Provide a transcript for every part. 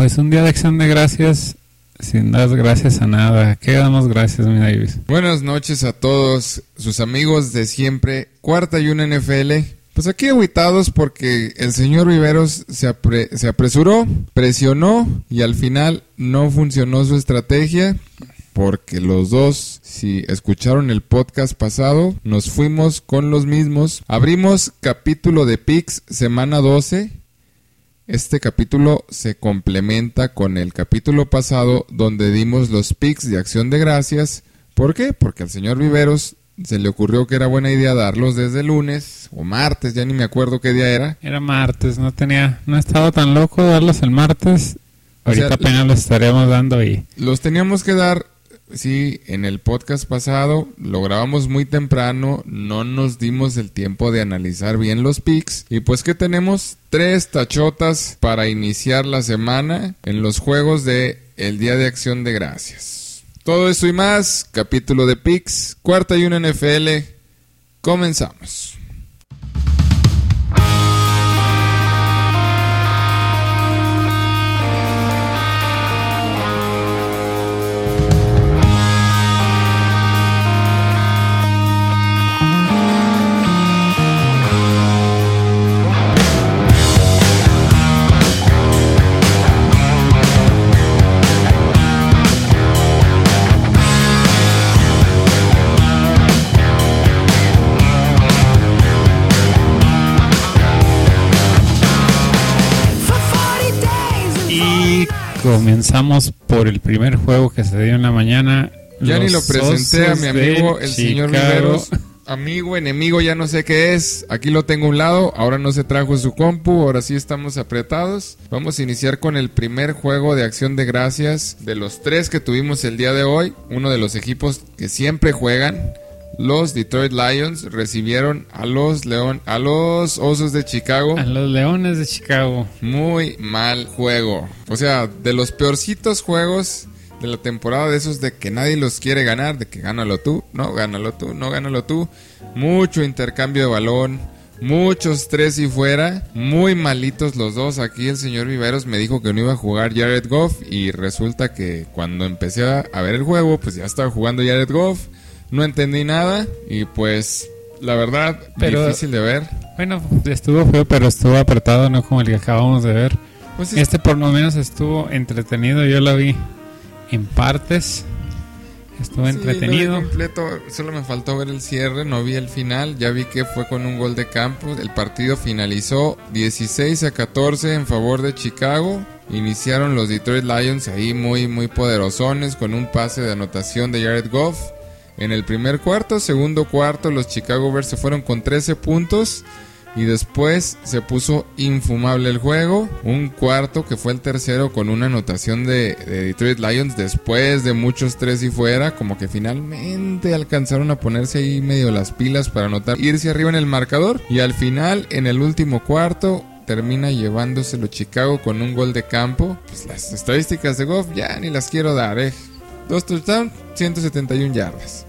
Pues un día de acción de gracias sin dar gracias a nada. ¿Qué damos gracias, mi Davis? Buenas noches a todos sus amigos de siempre. Cuarta y una NFL. Pues aquí aguitados porque el señor Viveros se, se apresuró, presionó y al final no funcionó su estrategia porque los dos, si escucharon el podcast pasado, nos fuimos con los mismos. Abrimos capítulo de Pix semana 12. Este capítulo se complementa con el capítulo pasado donde dimos los Pix de acción de gracias. ¿Por qué? Porque al señor Viveros se le ocurrió que era buena idea darlos desde lunes o martes, ya ni me acuerdo qué día era. Era martes, no tenía, no estaba tan loco darlos el martes. Ahorita apenas los estaremos dando ahí. Los teníamos que dar Sí, en el podcast pasado lo grabamos muy temprano, no nos dimos el tiempo de analizar bien los picks y pues que tenemos tres tachotas para iniciar la semana en los juegos de el Día de Acción de Gracias. Todo eso y más, capítulo de picks, cuarta y una NFL, comenzamos. Comenzamos por el primer juego que se dio en la mañana. Ya ni lo presenté a mi amigo, el señor Riveros. Amigo, enemigo, ya no sé qué es. Aquí lo tengo a un lado. Ahora no se trajo su compu. Ahora sí estamos apretados. Vamos a iniciar con el primer juego de acción de gracias de los tres que tuvimos el día de hoy. Uno de los equipos que siempre juegan los Detroit Lions recibieron a los León, a los Osos de Chicago. A los Leones de Chicago. Muy mal juego. O sea, de los peorcitos juegos de la temporada de esos de que nadie los quiere ganar, de que gánalo tú, no, gánalo tú, no, gánalo tú. Mucho intercambio de balón, muchos tres y fuera, muy malitos los dos. Aquí el señor Viveros me dijo que no iba a jugar Jared Goff y resulta que cuando empecé a ver el juego, pues ya estaba jugando Jared Goff no entendí nada y pues la verdad, difícil de ver. Bueno, estuvo feo, pero estuvo apretado, no como el que acabamos de ver. Pues este por lo menos estuvo entretenido, yo lo vi en partes. Estuvo entretenido. completo, solo me faltó ver el cierre, no vi el final, ya vi que fue con un gol de campo. El partido finalizó 16 a 14 en favor de Chicago. Iniciaron los Detroit Lions ahí muy muy poderosones con un pase de anotación de Jared Goff en el primer cuarto. Segundo cuarto, los Chicago Bears se fueron con 13 puntos. Y después se puso infumable el juego. Un cuarto que fue el tercero con una anotación de, Detroit Lions después de muchos tres y fuera. Como que finalmente alcanzaron a ponerse ahí medio las pilas para anotar, irse arriba en el marcador. Y al final, en el último cuarto, termina llevándoselo Chicago con un gol de campo. Pues las estadísticas de Goff ya ni las quiero dar, eh. Dos touchdowns, 171 yardas.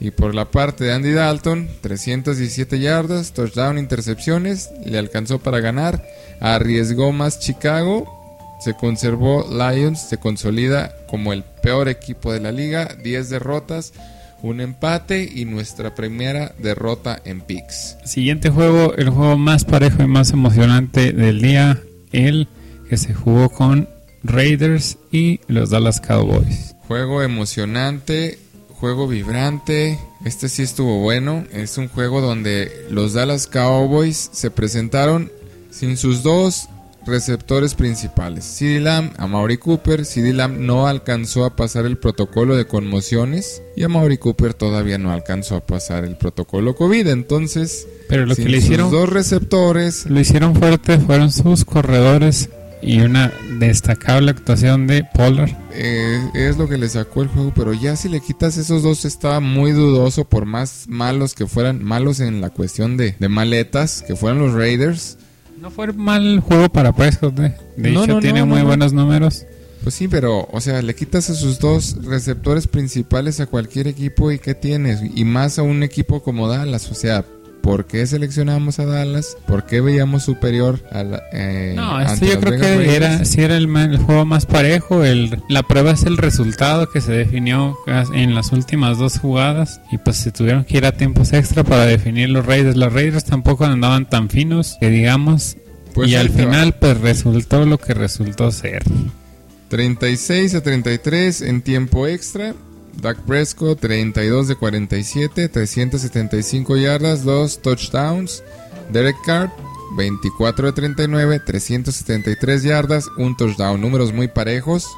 Y por la parte de Andy Dalton, 317 yardas, touchdown, intercepciones, le alcanzó para ganar, arriesgó más Chicago, se conservó Lions, se consolida como el peor equipo de la liga, 10 derrotas, un empate y nuestra primera derrota en picks. Siguiente juego, el juego más parejo y más emocionante del día, el que se jugó con Raiders y los Dallas Cowboys. Juego emocionante, juego vibrante. Este sí estuvo bueno. Es un juego donde los Dallas Cowboys se presentaron sin sus dos receptores principales. CD Lamb, a Maury Cooper. CD Lamb no alcanzó a pasar el protocolo de conmociones y a Maury Cooper todavía no alcanzó a pasar el protocolo COVID. Entonces, pero lo que le hicieron dos receptores, lo hicieron fuerte fueron sus corredores y una destacable actuación de Pollard. Eh, es lo que le sacó el juego, pero ya si le quitas esos dos estaba muy dudoso por más malos que fueran, malos en la cuestión de, maletas, que fueran los Raiders. No fue mal juego para Prescott, de, hecho tiene muy buenos números. Pues sí, pero, o sea, le quitas a sus dos receptores principales a cualquier equipo y ¿qué tienes? Y más a un equipo como Dallas, o sea, por qué seleccionamos a Dallas, por qué veíamos superior a la, eh, No, esto yo creo Vegas que Raiders. era, sí era el, juego más parejo. El, la prueba es el resultado que se definió en las últimas dos jugadas. Y pues se tuvieron que ir a tiempos extra para definir los Raiders. Los Raiders tampoco andaban tan finos que digamos. Pues y al va. final pues resultó lo que resultó ser. 36 a 33 en tiempo extra. Dak Prescott 32 de 47, 375 yardas, 2 touchdowns. Derek Carr 24 de 39, 373 yardas, un touchdown. Números muy parejos.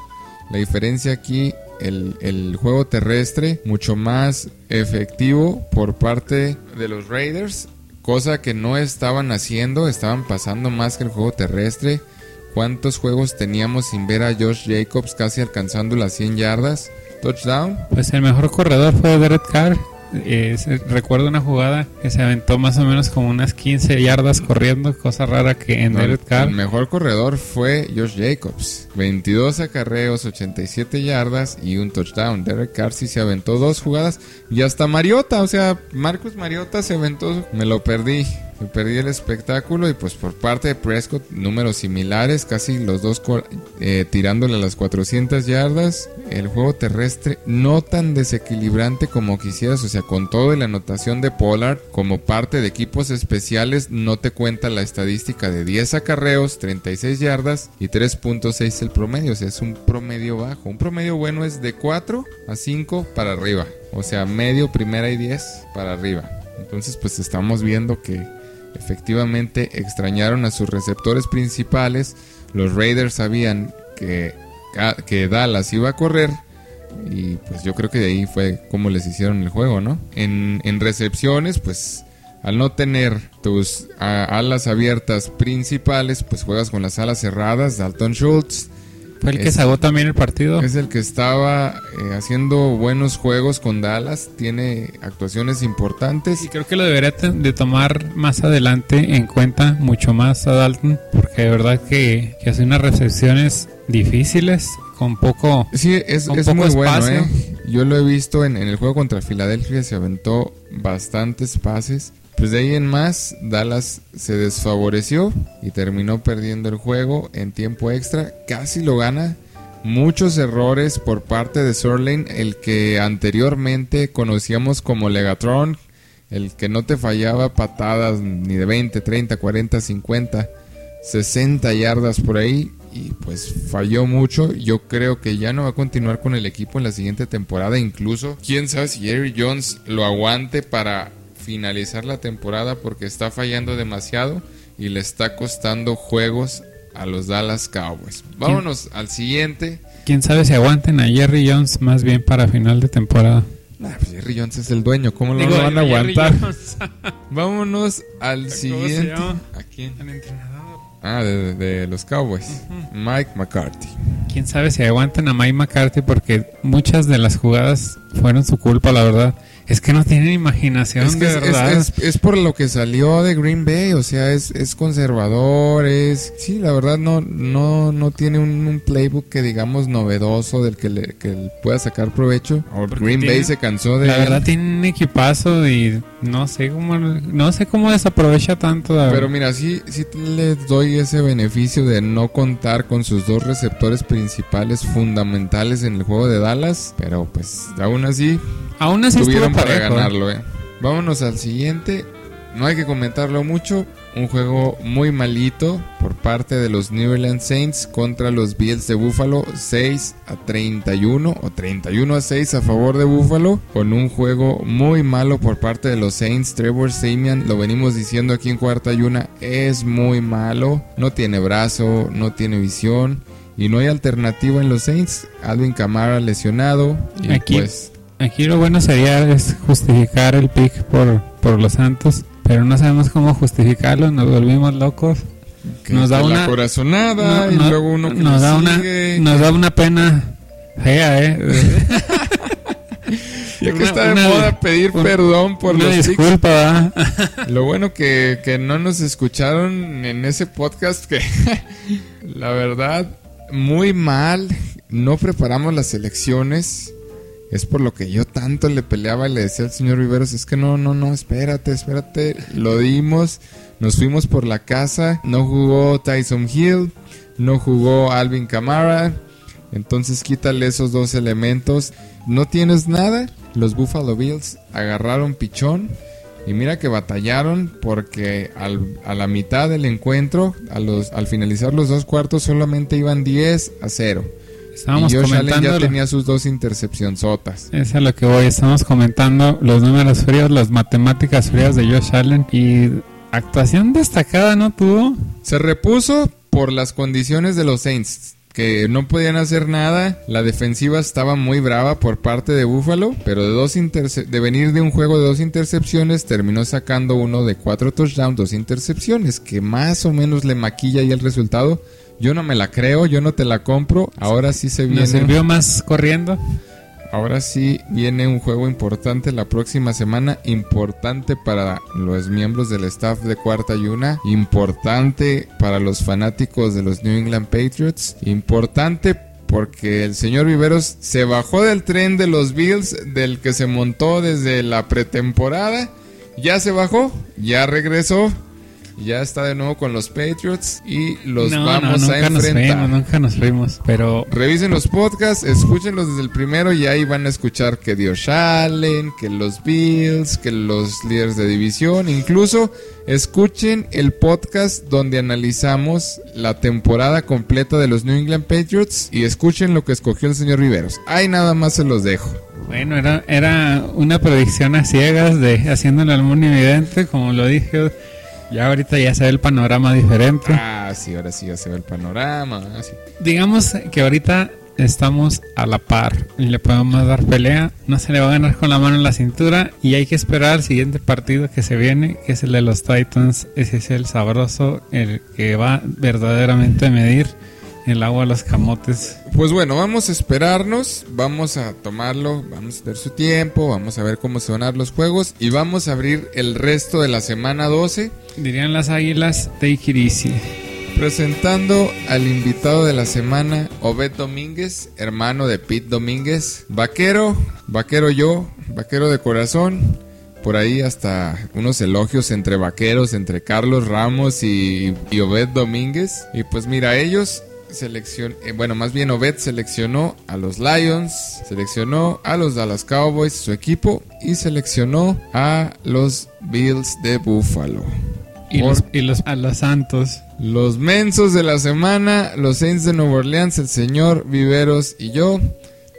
La diferencia aquí, el, el juego terrestre mucho más efectivo por parte de los Raiders. Cosa que no estaban haciendo, estaban pasando más que el juego terrestre. ¿Cuántos juegos teníamos sin ver a Josh Jacobs casi alcanzando las 100 yardas? Touchdown. Pues el mejor corredor fue Derek Carr. Eh, recuerdo una jugada que se aventó más o menos como unas 15 yardas corriendo, cosa rara que en No, Derek Carr. El mejor corredor fue Josh Jacobs. 22 acarreos, 87 yardas y un touchdown. Derek Carr sí se aventó dos jugadas y hasta Mariota, o sea, Marcus Mariota se aventó. Me lo perdí. Me perdí el espectáculo y pues por parte de Prescott números similares, casi los dos eh, tirándole a las 400 yardas. El juego terrestre no tan desequilibrante como quisieras, o sea, con todo y la anotación de Pollard como parte de equipos especiales no te cuenta la estadística de 10 acarreos, 36 yardas y 3.6 el promedio, o sea, es un promedio bajo. Un promedio bueno es de 4 a 5 para arriba, o sea, medio, primera y 10 para arriba. Entonces, pues estamos viendo que efectivamente extrañaron a sus receptores principales. Los Raiders sabían que, que Dallas iba a correr. Y pues yo creo que de ahí fue como les hicieron el juego, ¿no? En, en recepciones, pues al no tener tus alas abiertas principales, pues juegas con las alas cerradas. Dalton Schultz Fue el que salvó también el partido. es el que estaba eh, haciendo buenos juegos con Dallas. Tiene actuaciones importantes. Y creo que lo debería de tomar más adelante en cuenta mucho más a Dalton, porque de verdad que, que hace unas recepciones difíciles con poco... Sí, es, es poco muy bueno, espacio. ¿eh? Yo lo he visto en, en el juego contra Filadelfia, se aventó bastantes pases. Pues de ahí en más, Dallas se desfavoreció y terminó perdiendo el juego en tiempo extra. Casi lo gana. Muchos errores por parte de Sorlane, el que anteriormente conocíamos como Legatron, el que no te fallaba patadas ni de 20, 30, 40, 50, 60 yardas por ahí y pues falló mucho. Yo creo que ya no va a continuar con el equipo en la siguiente temporada. Incluso, quién sabe si Jerry Jones lo aguante para finalizar la temporada porque está fallando demasiado y le está costando juegos a los Dallas Cowboys. Vámonos al siguiente. Quién sabe si aguanten a Jerry Jones más bien para final de temporada. Ah, pues Jerry Jones es el dueño, ¿cómo no Digo, lo van a aguantar? Vámonos al ¿Cómo se siguiente. ¿A quién? El entrenador. Ah, de, de los Cowboys. Mike McCarthy. Quién sabe si aguantan a Mike McCarthy porque muchas de las jugadas fueron su culpa, la verdad. Es que no tienen imaginación, Es, que de es, verdad. es- es- es por lo que salió de Green Bay, o sea, es, es conservador, es... Sí, la verdad no, no, no tiene un, un playbook que digamos novedoso del que, le, que pueda sacar provecho. Porque Green tiene- Bay se cansó de La él. verdad tiene un equipazo y no sé cómo no sé cómo desaprovecha tanto. la Pero mira, sí, sí les doy ese beneficio de no contar con sus dos receptores principales fundamentales en el juego de Dallas. Pero pues aún así Aún así tuvieron para ganarlo, eh. Vámonos al siguiente. No hay que comentarlo mucho. Un juego muy malito por parte de los New Orleans Saints contra los Bills de Buffalo. 6 a 31 o 31 a 6 a favor de Buffalo. Con un juego muy malo por parte de los Saints. Trevor Samian, lo venimos diciendo aquí en cuarta y una, es muy malo. No tiene brazo, no tiene visión. Y no hay alternativa en los Saints. Alvin Kamara lesionado. Y Aquí pues Aquí lo bueno sería es justificar el pick por, por los Santos, pero no sabemos cómo justificarlo, nos volvimos locos. que Nos da una- corazonada No- y no- luego uno que nos da una nos da una pena fea, eh. ya que una- está de una- moda pedir perdón por los disculpa. Lo bueno que, que no nos escucharon en ese podcast que la verdad muy mal. No preparamos las elecciones Es por lo que yo tanto le peleaba y le decía al señor Viveros, es que no, no, no, espérate, espérate. Lo dimos, nos fuimos por la casa, no jugó Tyson Hill, no jugó Alvin Kamara. Entonces quítale esos dos elementos. No tienes nada. Los Buffalo Bills agarraron pichón. Y mira que batallaron porque a la mitad del encuentro, a los, al finalizar los dos cuartos, solamente iban 10 a 0. Estábamos y Josh Allen comentando. ya tenía sus dos intercepciones sotas. Es a lo que voy. Estamos comentando los números fríos, las matemáticas frías de Josh Allen. Y actuación destacada no tuvo. Se repuso por las condiciones de los Saints, que no podían hacer nada. La defensiva estaba muy brava por parte de Buffalo, pero de, dos de venir de un juego de dos intercepciones, terminó sacando uno de cuatro touchdowns, dos intercepciones, que más o menos le maquilla ahí el resultado. Yo no me la creo, yo no te la compro. Ahora sí se viene. Nos sirvió más corriendo. Ahora sí viene un juego importante la próxima semana, importante para los miembros del staff de Cuarta y Una, importante para los fanáticos de los New England Patriots, importante porque el señor Viveros se bajó del tren de los Bills del que se montó desde la pretemporada, ya se bajó, ya regresó, ya está de nuevo con los Patriots y los no, vamos no, a nunca nos enfrentar. fuimos, nunca nos fuimos. Pero Revisen los podcasts, escúchenlos desde el primero y ahí van a escuchar que Dios Allen, que los Bills, que los líderes de división, incluso escuchen el podcast donde analizamos la temporada completa de los New England Patriots y escuchen lo que escogió el señor Riveros. Ahí nada más se los dejo. bueno, era, era una predicción a ciegas de haciéndole al mundo evidente, como lo dije. Ya ahorita ya se ve el panorama diferente. Ah, sí, ahora sí ya se ve el panorama. ah, sí. Digamos que ahorita estamos a la par y le podemos dar pelea. No se le va a ganar con la mano en la cintura y hay que esperar al siguiente partido que se viene, que es el de los Titans. Ese es el sabroso, el que va verdaderamente a medir el agua a los camotes. Pues bueno, vamos a esperarnos, vamos a tomarlo, vamos a tener su tiempo, vamos a ver cómo se van a dar los juegos y vamos a abrir el resto de la semana 12 Dirían las águilas, take it easy. presentando al invitado de la semana, Obed Domínguez, hermano de Pete Domínguez, vaquero, vaquero yo, vaquero de corazón. Por ahí hasta unos elogios entre vaqueros, entre Carlos Ramos y, y Obed Domínguez. Y pues mira, ellos seleccion eh, bueno, más bien Obed seleccionó a los Lions, seleccionó a los Dallas Cowboys, su equipo, y seleccionó a los Bills de Buffalo. Y Por- los, y los a los Santos. Los mensos de la semana, los Saints de Nueva Orleans, el señor Viveros y yo.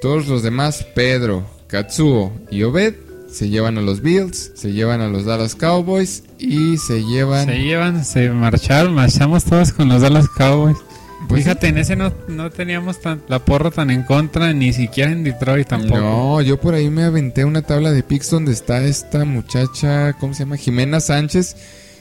Todos los demás, Pedro, Katsuo y Obed, se llevan a los Bills, se llevan a los Dallas Cowboys y se llevan... Se llevan, se marcharon, marchamos todos con los Dallas Cowboys. Pues Fíjate, en ese no, no teníamos tan, la porra tan en contra, ni siquiera en Detroit tampoco. No, yo por ahí me aventé una tabla de picks donde está esta muchacha, ¿cómo se llama? Jimena Sánchez.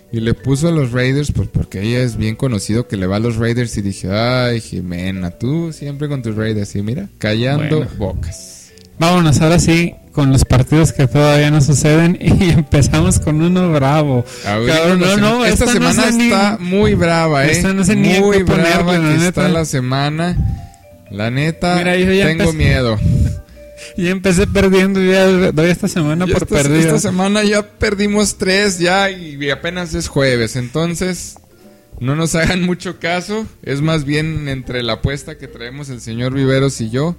Y le puso a los Raiders, pues porque ella es bien conocido que le va a los Raiders. Y dije, ay, Jimena, tú siempre con tus Raiders. Y mira, callando Bueno. bocas. Vámonos ahora sí con los partidos que todavía no suceden y empezamos con uno bravo. Ahorita Cabrón, la no, no, esta esta no semana ni- está muy brava, ¿eh? Esta no sé ni muy brava la que neta. está la semana. La neta, Mira, yo ya tengo empecé- miedo. Y empecé perdiendo ya doy esta semana por esta, perdida. esta semana ya perdimos tres ya y apenas es jueves, entonces no nos hagan mucho caso. Es más bien entre la apuesta que traemos el señor Viveros y yo.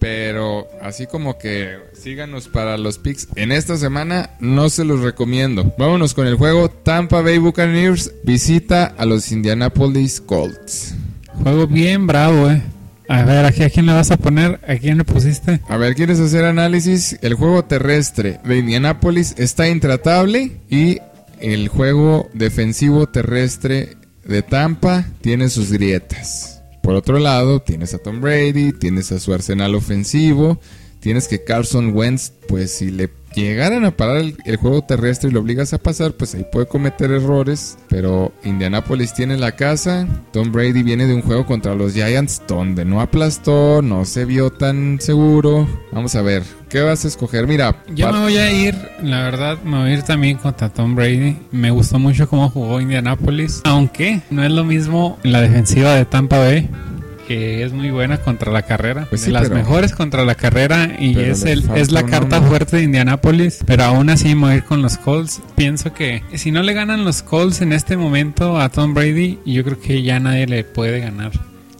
Pero así como que síganos para los picks en esta semana, no se los recomiendo. Vámonos con el juego Tampa Bay Buccaneers visita a los Indianapolis Colts. Juego bien bravo, eh. A ver, a quién le vas a poner, a quién le pusiste. A ver, ¿quieres hacer análisis? El juego terrestre de Indianapolis está intratable y el juego defensivo terrestre de Tampa tiene sus grietas. Por otro lado, tienes a Tom Brady, tienes a su arsenal ofensivo, tienes que Carson Wentz, pues si le llegaran a parar el, el juego terrestre y lo obligas a pasar, pues ahí puede cometer errores. Pero Indianapolis tiene la casa. Tom Brady viene de un juego contra los Giants donde no aplastó, no se vio tan seguro. Vamos a ver, ¿qué vas a escoger? Mira, Yo me voy a ir, la verdad, me voy a ir también contra Tom Brady. Me gustó mucho cómo jugó Indianapolis. Aunque no es lo mismo la defensiva de Tampa Bay que es muy buena contra la carrera, Pues de sí, las pero- mejores contra la carrera y es el es la carta fuerte de Indianapolis, pero aún así me voy a ir con los Colts. Pienso que si no le ganan los Colts en este momento a Tom Brady, yo creo que ya nadie le puede ganar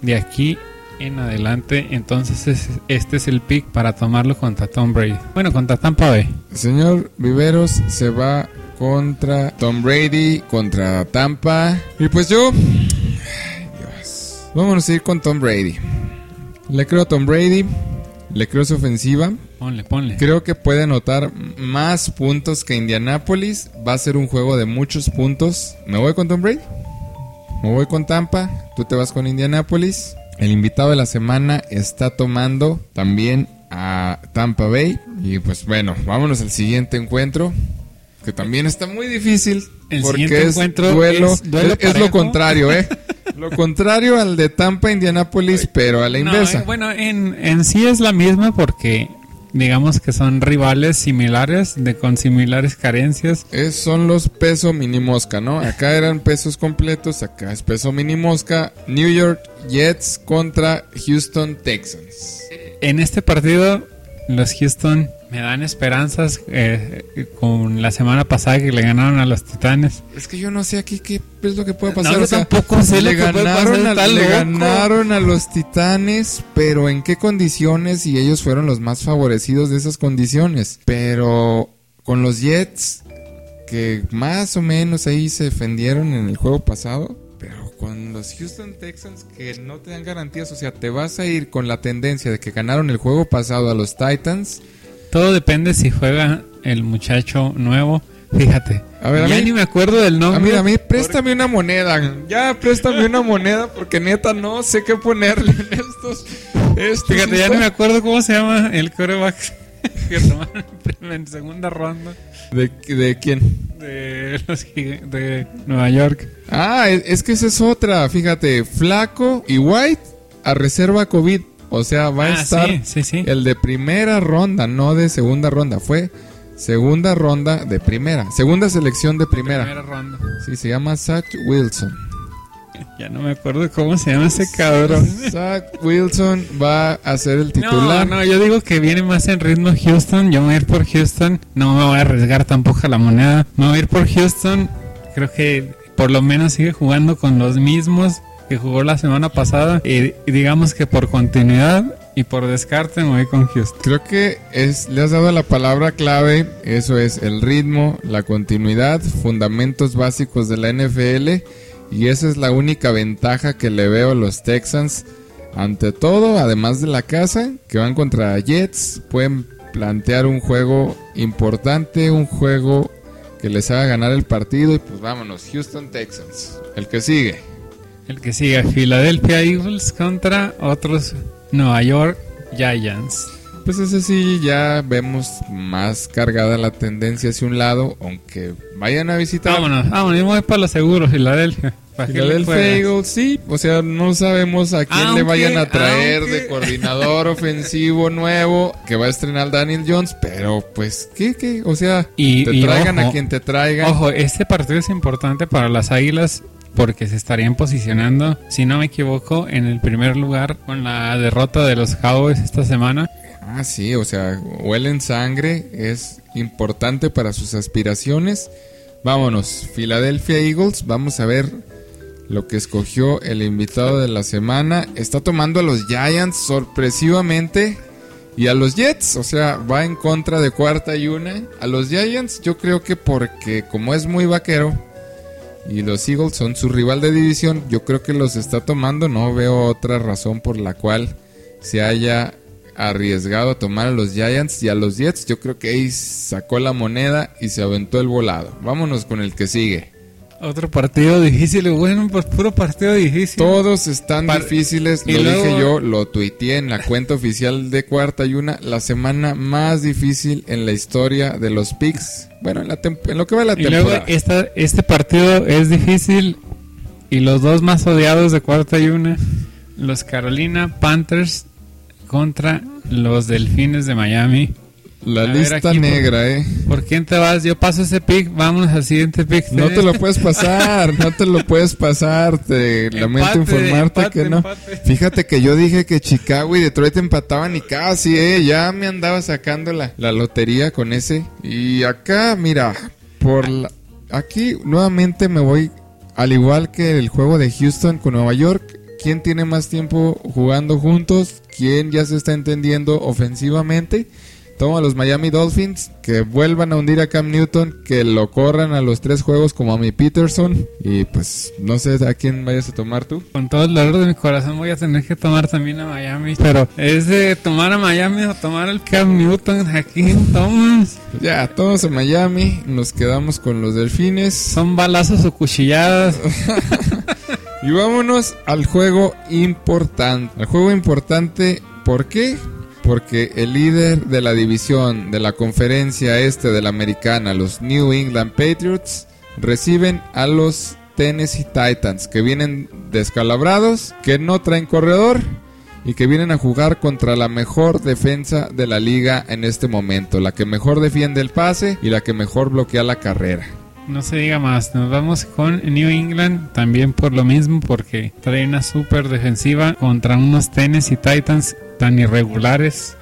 de aquí en adelante. Entonces es- este es el pick para tomarlo contra Tom Brady. Bueno, contra Tampa Bay. Señor Viveros se va contra Tom Brady, contra Tampa. Y pues yo. Vámonos a ir con Tom Brady. Le creo a Tom Brady. Le creo su ofensiva. Ponle, ponle. Creo que puede anotar más puntos que Indianapolis. Va a ser un juego de muchos puntos. ¿Me voy con Tom Brady? Me voy con Tampa. Tú te vas con Indianapolis. El invitado de la semana está tomando también a Tampa Bay. Y pues bueno, vámonos al siguiente encuentro. Que también está muy difícil. El porque siguiente es encuentro duelo. es duelo es- es lo contrario, ¿eh? Lo contrario al de Tampa Indianapolis, pero a la No, inversa. eh, bueno, en, en sí es la misma porque digamos que son rivales similares, de con similares carencias. Es, son los peso mini mosca, ¿no? Acá eran pesos completos, acá es peso mini mosca. New York Jets contra Houston Texans. En este partido, los Houston me dan esperanzas eh, con la semana pasada que le ganaron a los Titanes. Es que yo no sé aquí qué es lo que puede No, pasar. yo o sea, tampoco sé le lo que puede ganaron, pasar, a, está le loco. ganaron a los Titanes, pero ¿en qué condiciones? Y ellos fueron los más favorecidos de esas condiciones. Pero con los Jets, que más o menos ahí se defendieron en el juego pasado. Pero con los Houston Texans que no te dan garantías, o sea, te vas a ir con la tendencia de que ganaron el juego pasado a los Titans. Todo depende si juega el muchacho nuevo. Fíjate, A ver, a ya mí- ni me acuerdo del A nombre. mí, a mí, préstame una moneda. Ya, préstame una moneda porque neta no sé qué ponerle en estos. estos Fíjate, ya ni me acuerdo cómo se llama el coreback que tomaron en segunda ronda ¿De, de quién? de los de Nueva York. Ah, es, es que esa es otra. Fíjate, Flaco y White a reserva COVID. O sea, va a Ah, estar sí, sí, sí. el de primera ronda, no de segunda ronda. Fue segunda ronda de primera. Segunda selección de primera. Primera ronda. Sí, se llama Zach Wilson. Ya no me acuerdo cómo se llama ese cabrón. Zach Wilson va a ser el No, titular. no, yo digo que viene más en ritmo Houston. Yo me voy a ir por Houston. No me voy a arriesgar tampoco a la moneda. Me voy a ir por Houston. Creo que por lo menos sigue jugando con los mismos que jugó la semana pasada. Y, digamos que por continuidad y por descarte me voy con Houston. Creo que es, le has dado la palabra clave, eso es el ritmo, la continuidad, fundamentos básicos de la NFL y esa es la única ventaja que le veo a los Texans. Ante todo, además de la casa, que van contra Jets, pueden plantear un juego importante, un juego que les haga ganar el partido y pues vámonos, Houston Texans, el que sigue. El que sigue, Philadelphia Eagles contra otros Nueva York Giants. Pues ese sí, ya vemos más cargada la tendencia hacia un lado, aunque vayan a visitar Vámonos, vámonos, voy para lo seguro, Filadelfia. ¿Para qué le Philadelphia juegas? Eagles, sí, o sea, no sabemos a quién le vayan a traer aunque- de coordinador ofensivo nuevo que va a estrenar Daniel Jones, pero pues, ¿qué, qué? O sea, Y- te y traigan ojo, a quien te traigan. Ojo, este partido es importante para las Águilas porque se estarían posicionando, si no me equivoco, en el primer lugar con la derrota de los Cowboys esta semana. Ah, sí, o sea, huelen sangre, es importante para sus aspiraciones. Vámonos, Philadelphia Eagles, vamos a ver lo que escogió el invitado de la semana. Está tomando a los Giants sorpresivamente y a los Jets, o sea, va en contra de cuarta y una. A los Giants yo creo que porque como es muy vaquero y los Eagles son su rival de división, yo creo que los está tomando, no veo otra razón por la cual se haya arriesgado a tomar a los Giants y a los Jets. Yo creo que ahí sacó la moneda y se aventó el volado. Vámonos con el que sigue. Otro partido difícil, bueno, pues puro partido difícil. Todos están Par- difíciles, y lo luego- dije yo, lo tuiteé en la cuenta oficial de Cuarta y Una, la semana más difícil en la historia de los picks. Bueno, en, la en lo que va la y luego temporada. esta, este partido es difícil y los dos más odiados de cuarta y una, los Carolina Panthers contra los Delfines de Miami. La A lista aquí, negra, eh. ¿Por quién te vas? Yo paso ese pick, vámonos al siguiente pick. No te lo puedes pasar, no te lo puedes pasar. Te lamento Empate, informarte empate, que no. empate. Fíjate que yo dije que Chicago y Detroit empataban y casi, eh. Ya me andaba sacando la, la lotería con ese. Y acá, mira, por la- aquí nuevamente me voy al igual que el juego de Houston con Nueva York. ¿Quién tiene más tiempo jugando juntos? ¿Quién ya se está entendiendo ofensivamente? Toma a los Miami Dolphins, que vuelvan a hundir a Cam Newton, que lo corran a los tres juegos como a mi Peterson. Y pues no sé a quién vayas a tomar tú. Con todo el dolor de mi corazón voy a tener que tomar también a Miami. Pero es de tomar a Miami o tomar al Cam Newton. Aquí tomas. Ya, todos a Miami, nos quedamos con los Delfines. Son balazos o cuchilladas. Y vámonos al juego importante. Al juego importante, ¿por qué? Porque el líder de la división de la conferencia este de la americana, los New England Patriots, reciben a los Tennessee Titans, que vienen descalabrados, que no traen corredor y que vienen a jugar contra la mejor defensa de la liga en este momento, la que mejor defiende el pase y la que mejor bloquea la carrera. No se diga más. Nos vamos con New England también por lo mismo porque trae una super defensiva contra unos Tennessee Titans tan irregulares.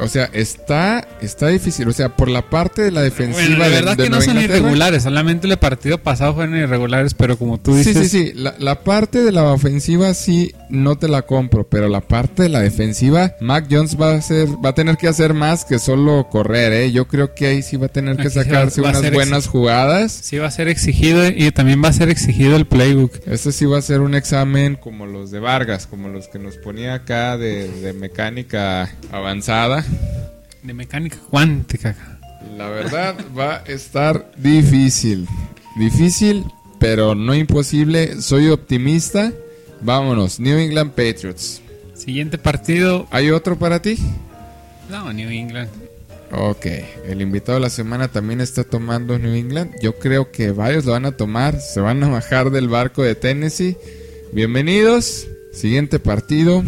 O sea, está, está difícil. O sea, por la parte de la defensiva Bueno, la de- verdad de que no son irregulares. Solamente el partido pasado fueron irregulares, pero como tú Sí, dices, sí, sí. La, la parte de la ofensiva sí no te la compro, pero la parte de la defensiva, Mac Jones va a hacer, va a tener que hacer más que solo correr, ¿eh? Yo creo que ahí sí va a tener que Aquí sacarse va unas ser buenas jugadas. sí va a ser exigido y también va a ser exigido el playbook. Este sí va a ser un examen como los de Vargas, como los que nos ponía acá de, de mecánica avanzada. De mecánica cuántica. La verdad va a estar difícil. Difícil, pero no imposible. Soy optimista. Vámonos, New England Patriots. Siguiente partido. ¿Hay otro para ti? No, New England. Ok, el invitado de la semana también está tomando New England. Yo creo que varios lo van a tomar. Se van a bajar del barco de Tennessee. Bienvenidos. Siguiente partido.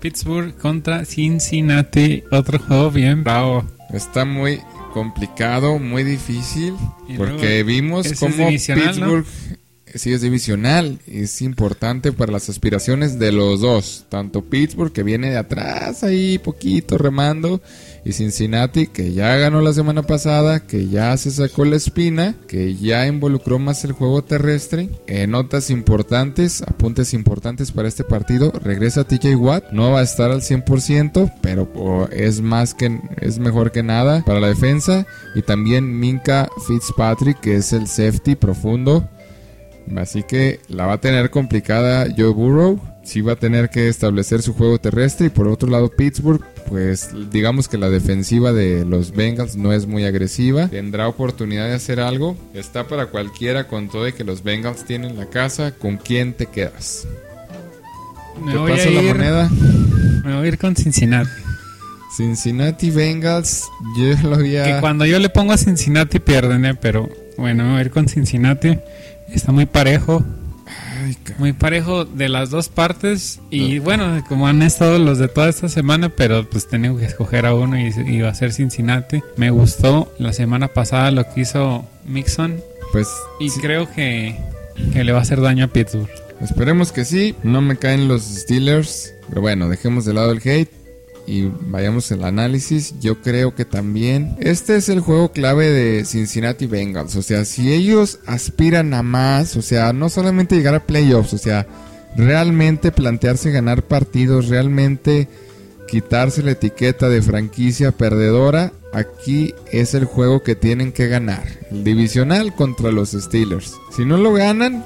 Pittsburgh contra Cincinnati. Otro juego bien bravo. Está muy complicado, muy difícil, porque vimos cómo ¿no? Sí es divisional, es importante para las aspiraciones de los dos, tanto Pittsburgh que viene de atrás ahí poquito remando y Cincinnati que ya ganó la semana pasada, que ya se sacó la espina, que ya involucró más el juego terrestre. Eh, notas importantes, apuntes importantes para este partido. Regresa TJ Watt, no va a estar al 100%, pero es más que es mejor que nada para la defensa y también Minka Fitzpatrick, que es el safety profundo. Así que la va a tener complicada Joe Burrow. Sí va a tener que establecer su juego terrestre. Y por otro lado, Pittsburgh, pues digamos que la defensiva de los Bengals no es muy agresiva. Tendrá oportunidad de hacer algo. Está para cualquiera con todo de que los Bengals tienen la casa. ¿Con quién te quedas? Me te voy, a paso la ir, moneda. me voy a ir con Cincinnati. Cincinnati Bengals. Yo lo había... Que cuando yo le pongo a Cincinnati pierden, ¿eh? pero bueno, me voy a ir con Cincinnati. Está muy parejo, Ay, muy parejo de las dos partes. Y bueno, como han estado los de toda esta semana, pero pues tengo que escoger a uno y, y va a ser Cincinnati. Me gustó la semana pasada lo que hizo Mixon Pues y sí, creo que, que le va a hacer daño a Pittsburgh. Esperemos que sí. No me caen los Steelers. Pero bueno, dejemos de lado el hate. Y vayamos al análisis. Yo creo que también. Este es el juego clave de Cincinnati Bengals. O sea, si ellos aspiran a más. O sea, no solamente llegar a playoffs. O sea, realmente plantearse ganar partidos. Realmente quitarse la etiqueta de franquicia perdedora. Aquí es el juego que tienen que ganar. El divisional contra los Steelers. Si no lo ganan,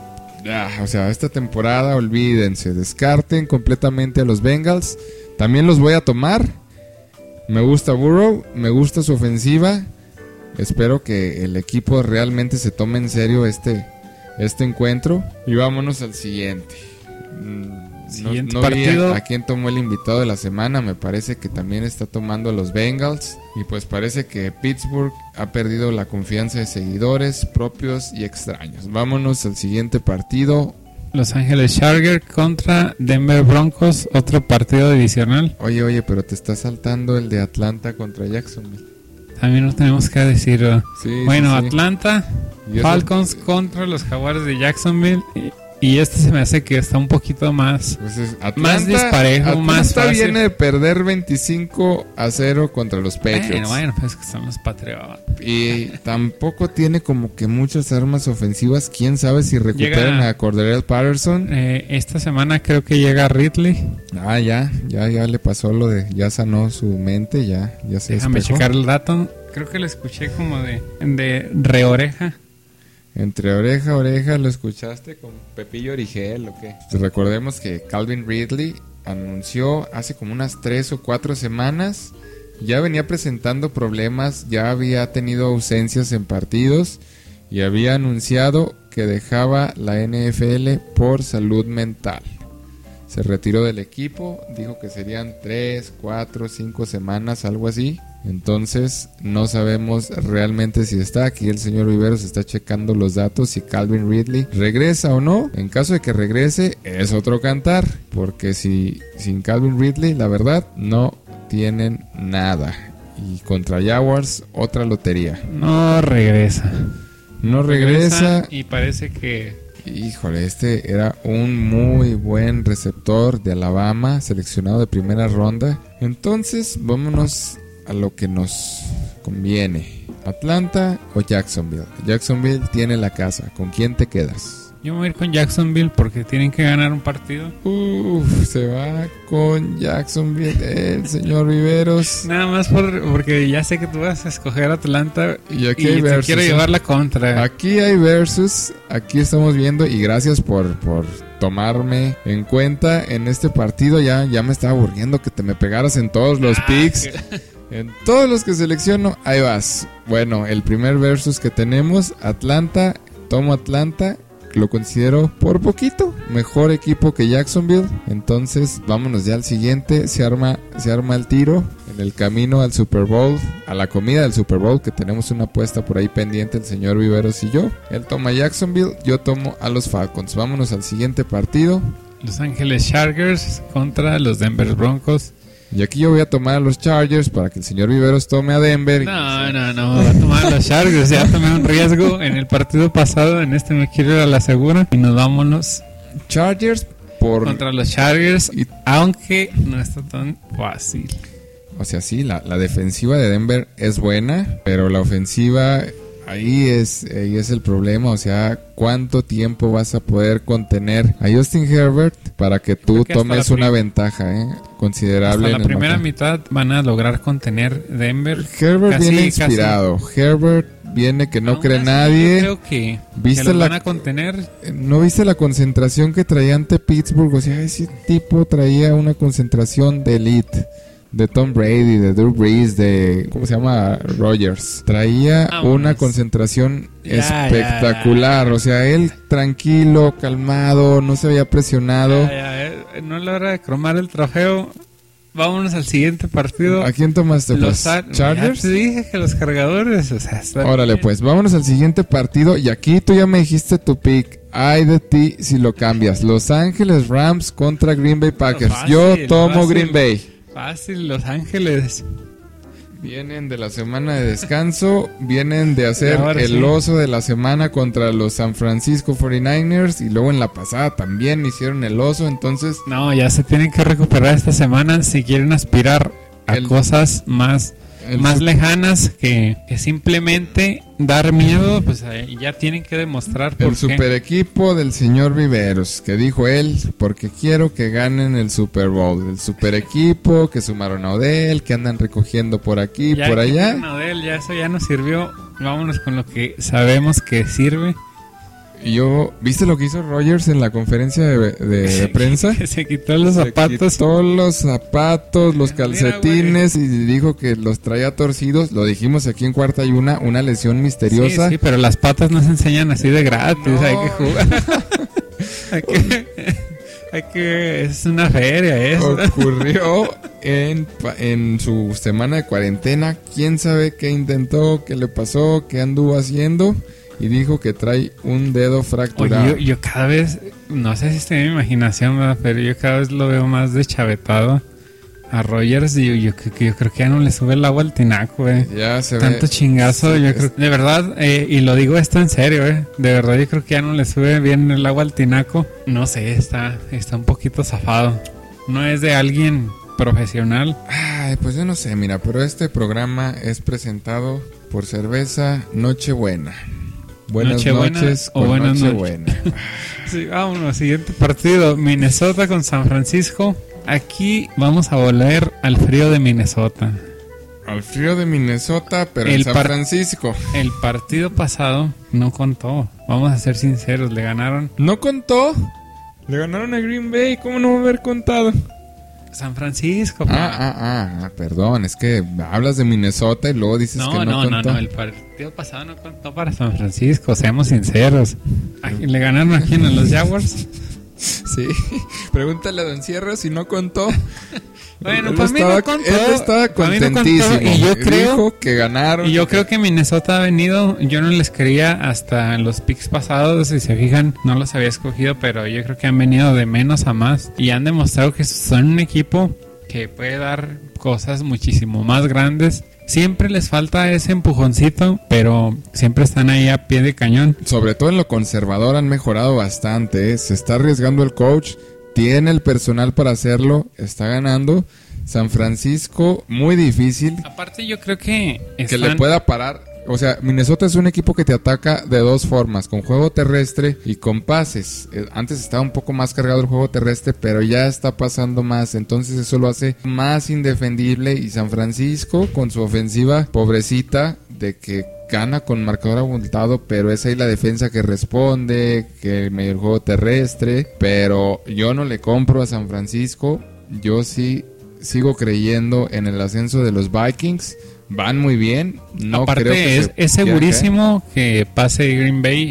o sea, esta temporada olvídense, descarten completamente a los Bengals. También los voy a tomar. Me gusta Burrow, me gusta su ofensiva. Espero que el equipo realmente se tome en serio este, este encuentro. Y vámonos al siguiente. Mm, no- Siguiente no vi a- partido. a quién tomó el invitado de la semana. Me parece que también está tomando a los Bengals. Y pues parece que Pittsburgh ha perdido la confianza de seguidores propios y extraños. Vámonos al siguiente partido. Los Ángeles Chargers contra Denver Broncos, otro partido divisional. Oye, oye, pero te está saltando el de Atlanta contra Jacksonville. también no tenemos que decir. ¿verdad? Sí, bueno, sí, sí. Atlanta, Falcons contra los Jaguares de Jacksonville. Y, y este se me hace que está un poquito más. Pues es- Más disparejo, Atlanta más fácil. viene de perder 25 a 0 contra los Patriots. Bueno, bueno, pues que son los Patriots. Y tampoco tiene como que muchas armas ofensivas. Quién sabe si recuperan Llega- a Cordarrelle Patterson. Eh, esta semana creo que llega Ridley. Ah, ya, ya, ya le pasó lo de. Ya sanó su mente, ya, ya se Déjame despejó. checar el dato. Creo que lo escuché como de, de reoreja. Entre oreja a oreja lo escuchaste con Pepillo Origel o qué. Pues recordemos que Calvin Ridley anunció hace como unas tres o cuatro semanas. Ya venía presentando problemas, ya había tenido ausencias en partidos y había anunciado que dejaba la NFL por salud mental. Se retiró del equipo, dijo que serían 3, 4, 5 semanas, algo así. Entonces no sabemos realmente si está. Aquí el señor Viveros está checando los datos si Calvin Ridley regresa o no. En caso de que regrese es otro cantar. Porque si sin Calvin Ridley, la verdad, no tienen nada. Y contra Jaguars, otra lotería. No regresa. No regresa. Y parece que Híjole, este era un muy buen receptor de Alabama, seleccionado de primera ronda. Entonces, vámonos a lo que nos conviene. Atlanta o Jacksonville. Jacksonville tiene la casa. ¿Con quién te quedas? yo me voy a ir con Jacksonville porque tienen que ganar un partido. Uf, se va con Jacksonville el señor Viveros. Nada más por, porque ya sé que tú vas a escoger Atlanta Y aquí y te quiero ¿eh? llevar la contra. Aquí hay versus, aquí estamos viendo y gracias por, por tomarme en cuenta en este partido. Ya, ya me estaba aburriendo que te me pegaras en todos los Ah, picks. que- En todos los que selecciono, ahí vas. Bueno, el primer versus que tenemos, Atlanta, tomo Atlanta, lo considero por poquito mejor equipo que Jacksonville. Entonces, vámonos ya al siguiente, se arma se arma el tiro en el camino al Super Bowl, a la comida del Super Bowl que tenemos una apuesta por ahí pendiente el señor Viveros y yo. Él toma Jacksonville, yo tomo a los Falcons. Vámonos al siguiente partido. Los Ángeles Chargers contra los Denver Broncos. Y aquí yo voy a tomar a los Chargers para que el señor Viveros tome a Denver. No, no, no, voy a tomar a los Chargers. Ya tomé un riesgo en el partido pasado. En este me quiero ir a la segura. Y nos vámonos Chargers por... contra los Chargers. Y- Aunque no está tan fácil. O sea, sí, la, la defensiva de Denver es buena, pero la ofensiva ahí es, ahí es el problema. O sea, ¿cuánto tiempo vas a poder contener a Justin Herbert para que tú tomes una ventaja eh, considerable? Hasta en la primera mitad van a lograr contener Denver. Herbert Casi- viene casi- inspirado. Herbert viene que no Aún cree nadie. Yo creo que, ¿Viste que la- van a contener. ¿No viste la concentración que traía ante Pittsburgh? O sea, ese tipo traía una concentración de elite. De Tom Brady, de Drew Brees, de... ¿Cómo se llama? Rogers. Traía Vámonos. una concentración Ya, espectacular. ya. O sea, él tranquilo, calmado, no se había presionado. No es la hora de cromar el trofeo. Vámonos al siguiente partido. ¿A quién tomaste? Los Pues? Ar- ¿Chargers? Ya te dije que los cargadores, o sea, Órale, bien. pues vámonos al siguiente partido. Y aquí tú ya me dijiste tu pick. Ay de ti si lo cambias. Los Ángeles Rams contra Green Bay Packers. Fácil, Yo tomo fácil. Green Bay. Fácil, Los Ángeles. Vienen de la semana de descanso, vienen de hacer ahora el sí. oso de la semana contra los San Francisco 49ers y luego en la pasada también hicieron el oso, entonces No, ya se tienen que recuperar esta semana si quieren aspirar a El- cosas más, el más lejanas que, que simplemente dar miedo, pues ya tienen que demostrar por el qué. super equipo del señor Viveros, que dijo él, porque quiero que ganen el Super Bowl. El super equipo que sumaron a Odell, que andan recogiendo por aquí, Ya por allá. Odell, ya eso ya nos sirvió. Vámonos con lo que sabemos que sirve. Yo, ¿viste lo que hizo Rogers en la conferencia de, de- de prensa? Que se quitó los Se zapatos. quitó los zapatos, los calcetines y dijo que los traía torcidos. Lo dijimos aquí en cuarta y una, una lesión misteriosa. Sí, sí, pero las patas no se enseñan así de gratis, No. hay que jugar. hay que, hay que, es una feria eso. Ocurrió en, en su semana de cuarentena. Quién sabe qué intentó, qué le pasó, qué anduvo haciendo. Y dijo que trae un dedo Oye, fracturado. yo, yo cada vez, no sé si es mi imaginación, ¿verdad? pero yo cada vez lo veo más deschavetado a Rogers y yo, yo, yo creo que ya no le sube el agua al tinaco, eh. Ya se Tanto ve. chingazo, yo creo de verdad, eh, y lo digo esto en serio, eh, de verdad yo creo que ya no le sube bien el agua al tinaco. No sé, está, está un poquito zafado. No es de alguien profesional. Ay, pues yo no sé, mira, pero este programa es presentado por cerveza Nochebuena. Buenas noches o buenas noches. Nochebuena. Sí, vámonos, siguiente partido, Minnesota con San Francisco. Aquí vamos a volver al frío de Minnesota. Al frío de Minnesota, pero en El San Francisco. El partido pasado no contó. Vamos a ser sinceros, le ganaron ¿No contó? Le ganaron a Green Bay, ¿cómo no va a haber contado? San Francisco. Ah, ah, ah, ah, perdón, es que hablas de Minnesota y luego dices no, que no, no, no, contó. no, el partido pasado no contó para San Francisco, seamos sinceros. ¿A quién le ganaron a quién? ¿A los Jaguars? Sí, pregúntale a Don Sierra si no contó. Bueno, Él mí estaba, no contó. él estaba no contó, contentísimo. Y yo creo Dijo que ganaron. Y yo creo que Minnesota ha venido, yo no les creía hasta los picks pasados, si se fijan, no los había escogido, pero yo creo que han venido de menos a más y han demostrado que son un equipo que puede dar cosas muchísimo más grandes. Siempre les falta ese empujoncito, pero siempre están ahí a pie de cañón. Sobre todo en lo conservador han mejorado bastante. ¿eh? Se está arriesgando el coach. Tiene el personal para hacerlo. Está ganando. San Francisco, muy difícil Aparte yo creo que que le pueda parar. O sea, Minnesota es un equipo que te ataca de dos formas, con juego terrestre y con pases. Eh, Antes estaba un poco más cargado el juego terrestre, pero ya está pasando más, entonces eso lo hace más indefendible y San Francisco con su ofensiva pobrecita de que gana con marcador abultado, pero es ahí la defensa que responde, que medio el juego terrestre, pero yo no le compro a San Francisco, yo sí sigo creyendo en el ascenso de los Vikings. Van muy bien. No Aparte creo que es, se- es segurísimo que pase Green Bay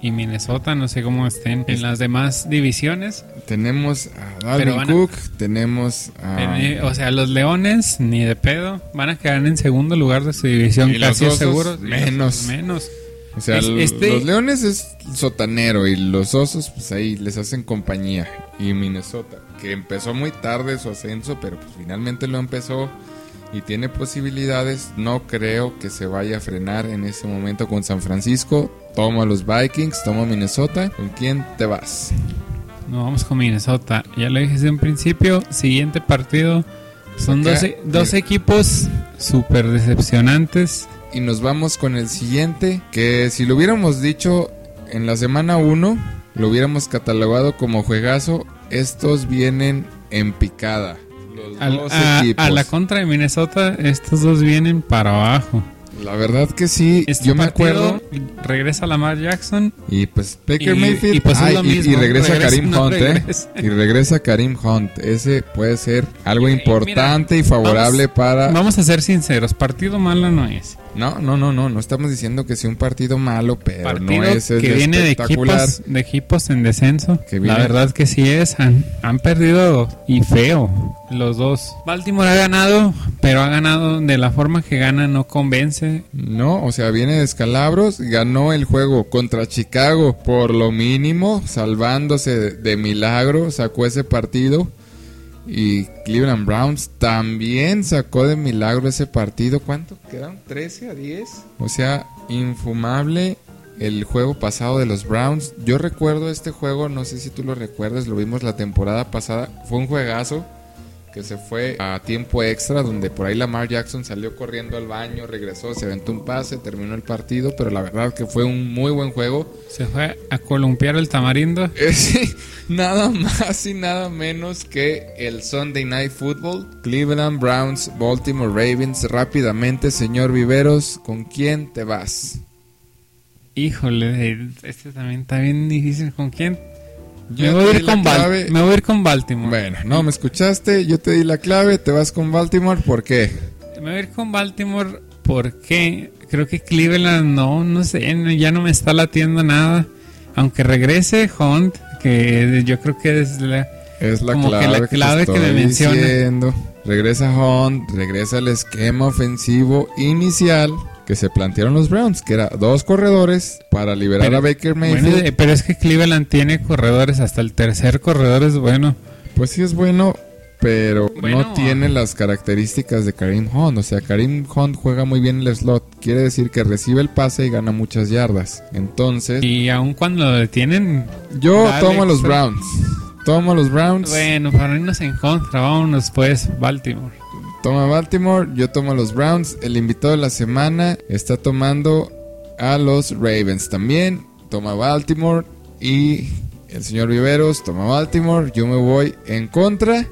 y, y Minnesota, no sé cómo estén en las demás divisiones. Tenemos a Dalvin a- Cook, tenemos a... Eh, o sea, los Leones ni de pedo van a quedar en segundo lugar de su división Y los casi Osos, seguro. menos. Menos. o sea, es- este- los Leones es sotanero y los Osos, pues ahí les hacen compañía. Y Minnesota, que empezó muy tarde su ascenso, pero pues finalmente lo empezó y tiene posibilidades. No creo que se vaya a frenar en ese momento con San Francisco. Toma a los Vikings, toma a Minnesota. ¿Con quién te vas? No, vamos con Minnesota. Ya lo dije desde un principio. Siguiente partido. Son Acá, dos, equipos súper decepcionantes. Y nos vamos con el siguiente, que si lo hubiéramos dicho en la semana 1, lo hubiéramos catalogado como juegazo. Estos vienen en picada. Los Al- dos a, equipos. a la contra de Minnesota, estos dos vienen para abajo. La verdad que sí, Este yo me partido, acuerdo. Regresa Lamar Jackson. Y pues Baker Y- Mayfield. y pues Ay, y- y, regresa regresa, Karim no Hunt, ¿eh? Y regresa Karim Hunt. Ese puede ser algo importante mira, y favorable vamos- para. Vamos a ser sinceros. Partido malo no es. No, no, no, no. No estamos diciendo que sea un partido malo, pero partido no es el que viene de equipos, de equipos en descenso. La verdad que sí es. Han, han perdido y feo los dos. Baltimore ha ganado, pero ha ganado de la forma que gana, no convence. No, o sea, viene de escalabros, ganó el juego contra Chicago por lo mínimo, salvándose de milagro, sacó ese partido. Y Cleveland Browns también sacó de milagro ese partido. ¿Cuánto quedaron? ¿13 a 10? O sea, infumable el juego pasado de los Browns. Yo recuerdo este juego, no sé si tú lo recuerdas, lo vimos la temporada pasada. Fue un juegazo que se fue a tiempo extra, donde por ahí Lamar Jackson salió corriendo al baño, regresó, se aventó un pase, terminó el partido, pero la verdad que fue un muy buen juego. Se fue a columpiar el tamarindo. Es nada más y nada menos que el Sunday Night Football. Cleveland Browns, Baltimore Ravens. Rápidamente, señor Viveros, ¿con quién te vas? Híjole, este también está bien difícil. ¿Con quién? Yo Me voy, a ir la con Bal- clave. me voy a ir con Baltimore. Bueno, no me escuchaste, yo te di la clave, te vas con Baltimore, ¿por qué? Me voy a ir con Baltimore porque creo que Cleveland no, no sé, ya no me está latiendo nada. Aunque regrese Hunt, que yo creo que es la... Es la Como que clave, la que, clave te que me menciona. Regresa Hunt, regresa el esquema ofensivo inicial que se plantearon los Browns, que era dos corredores para liberar Pero- a Baker Mayfield. Bueno, eh, pero es que Cleveland tiene corredores, hasta el tercer corredor es bueno. Pues sí es bueno, pero Bueno. no tiene las características de Karim Hunt. O sea, Karim Hunt juega muy bien el slot. Quiere decir que recibe el pase y gana muchas yardas. Entonces, Y aun cuando lo detienen, yo tomo a los extra. Browns. Tomo a los Browns. bueno, para irnos en contra, vámonos pues, Baltimore. Toma Baltimore, yo tomo a los Browns. El invitado de la semana está tomando a los Ravens también. Toma Baltimore. Y el señor Viveros toma Baltimore. Yo me voy en contra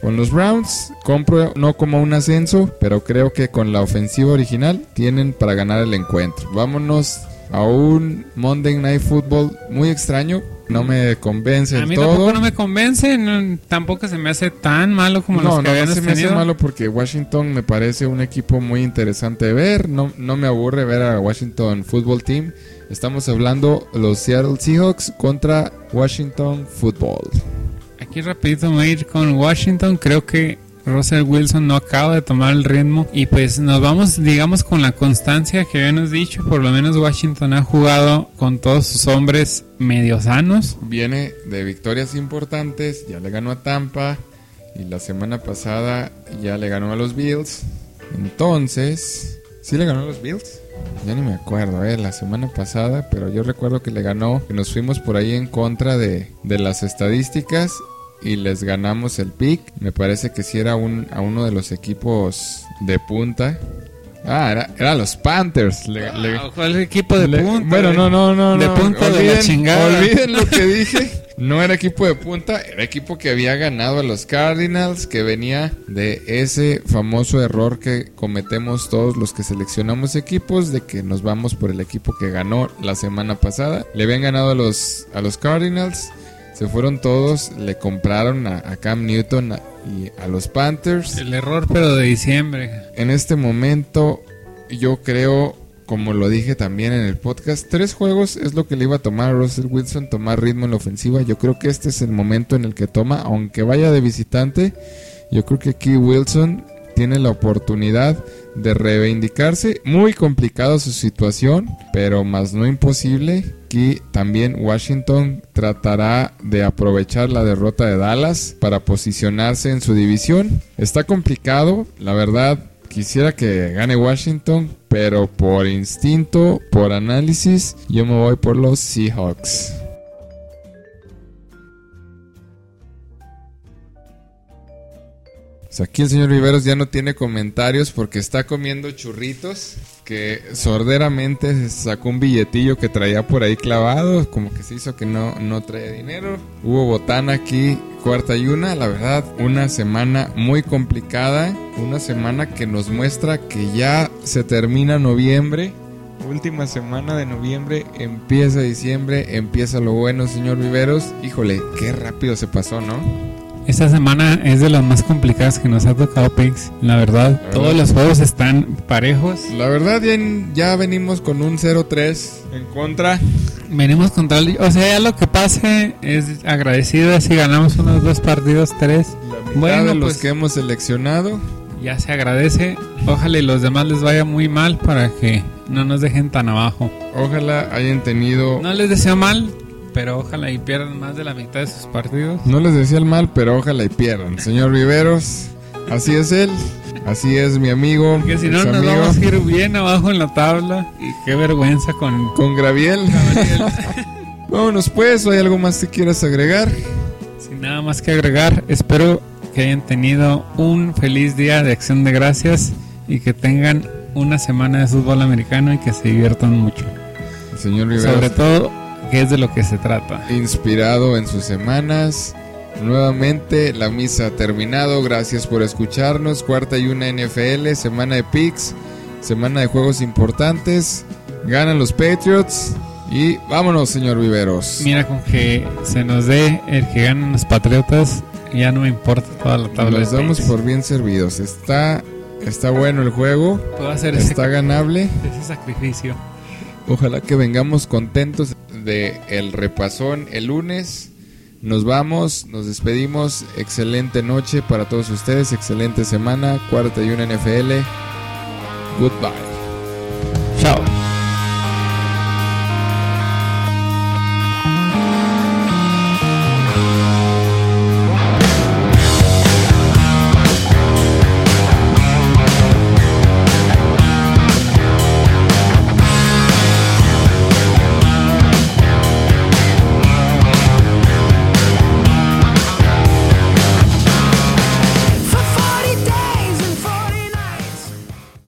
con los Browns. Compro no como un ascenso, pero creo que con la ofensiva original tienen para ganar el encuentro. Vámonos a un Monday Night Football muy extraño. No me convence A del mí todo. tampoco no me convence, no- tampoco se me hace tan malo como No, los que no, se me hace malo porque Washington me parece un equipo muy interesante de ver. No, no me aburre ver a Washington Football Team. Estamos hablando los Seattle Seahawks contra Washington Football. Aquí rapidito me voy a ir con Washington. Creo que Russell Wilson no acaba de tomar el ritmo. Y pues nos vamos, digamos, con la constancia que habíamos dicho. Por lo menos Washington ha jugado con todos sus hombres medio sanos. Viene de victorias importantes, ya le ganó a Tampa y la semana pasada ya le ganó a los Bills. Entonces, ¿sí le ganó a los Bills? Ya ni me acuerdo, eh, la semana pasada, pero yo recuerdo que le ganó, nos fuimos por ahí en contra de, de las estadísticas y les ganamos el pick. Me parece que sí era un, a uno de los equipos de punta. Ah, era, era los Panthers. Le- le- Ah, ¿Cuál equipo de le- punta? Bueno, no, no, no. De no. punta de la chingada. Olviden lo que dije. No era equipo de punta, era equipo que había ganado a los Cardinals, que venía de ese famoso error que cometemos todos los que seleccionamos equipos, de que nos vamos por el equipo que ganó la semana pasada. Le habían ganado a los, a los Cardinals, se fueron todos, le compraron a, a Cam Newton y a los Panthers. El error, pero de diciembre. En este momento, yo creo, como lo dije también en el podcast, tres juegos es lo que le iba a tomar a Russell Wilson, tomar ritmo en la ofensiva. Yo creo que este es el momento en el que toma, aunque vaya de visitante, yo creo que aquí Wilson tiene la oportunidad de reivindicarse. Muy complicado su situación, pero más no imposible. Aquí también Washington tratará de aprovechar la derrota de Dallas para posicionarse en su división. Está complicado, la verdad. Quisiera que gane Washington, pero por instinto, por análisis, yo me voy por los Seahawks. O aquí el señor Viveros ya no tiene comentarios porque está comiendo churritos que sorderamente sacó un billetillo que traía por ahí clavado, como que se hizo que no, no traía dinero. Hubo botana aquí, cuarta y una, la verdad, una semana muy complicada, una semana que nos muestra que ya se termina noviembre. Última semana de noviembre, empieza diciembre, empieza lo bueno, señor Viveros. Híjole, qué rápido se pasó, ¿no? Esta semana es de las más complicadas que nos ha tocado Pix. La verdad, La todos verdad. los juegos están parejos. La verdad, ya, ya venimos con un 0-3 en contra. Venimos contra el... O sea, ya lo que pase es agradecido si ganamos unos dos partidos, tres. La mitad Bueno, de los pues que hemos seleccionado. ya se agradece. Ojalá y los demás les vaya muy mal para que no nos dejen tan abajo. Ojalá hayan tenido. No les deseo mal, pero ojalá y pierdan más de la mitad de sus partidos. No les decía el mal, pero ojalá y pierdan. Señor Viveros, así es él. Así es mi amigo. Que si no nos amigo, vamos a ir bien abajo en la tabla. Y qué vergüenza con... Con Graviel. Vámonos pues, ¿o hay algo más que quieras agregar? Sin nada más que agregar, espero que hayan tenido un feliz día de acción de gracias y que tengan una semana de fútbol americano y que se diviertan mucho. Señor Viveros. Sobre todo, que es de lo que se trata. inspirado en sus semanas. Nuevamente la misa ha terminado. Gracias por escucarnos. Cuarta y una NFL, semana de picks, semana de juegos importantes. Ganan los Patriots. Y vámonos, señor Viveros. Mira, con que se nos dé el que ganen los Patriotas, ya no me importa toda la tabla de damos picks. por bien servidos. Está, está bueno el juego. Puedo hacer ese, Está ganable. ese sacrificio. Ojalá que vengamos contentos de el repasón el lunes. Nos vamos, nos despedimos. Excelente noche para todos ustedes, excelente semana. Cuarta y una NFL. Goodbye.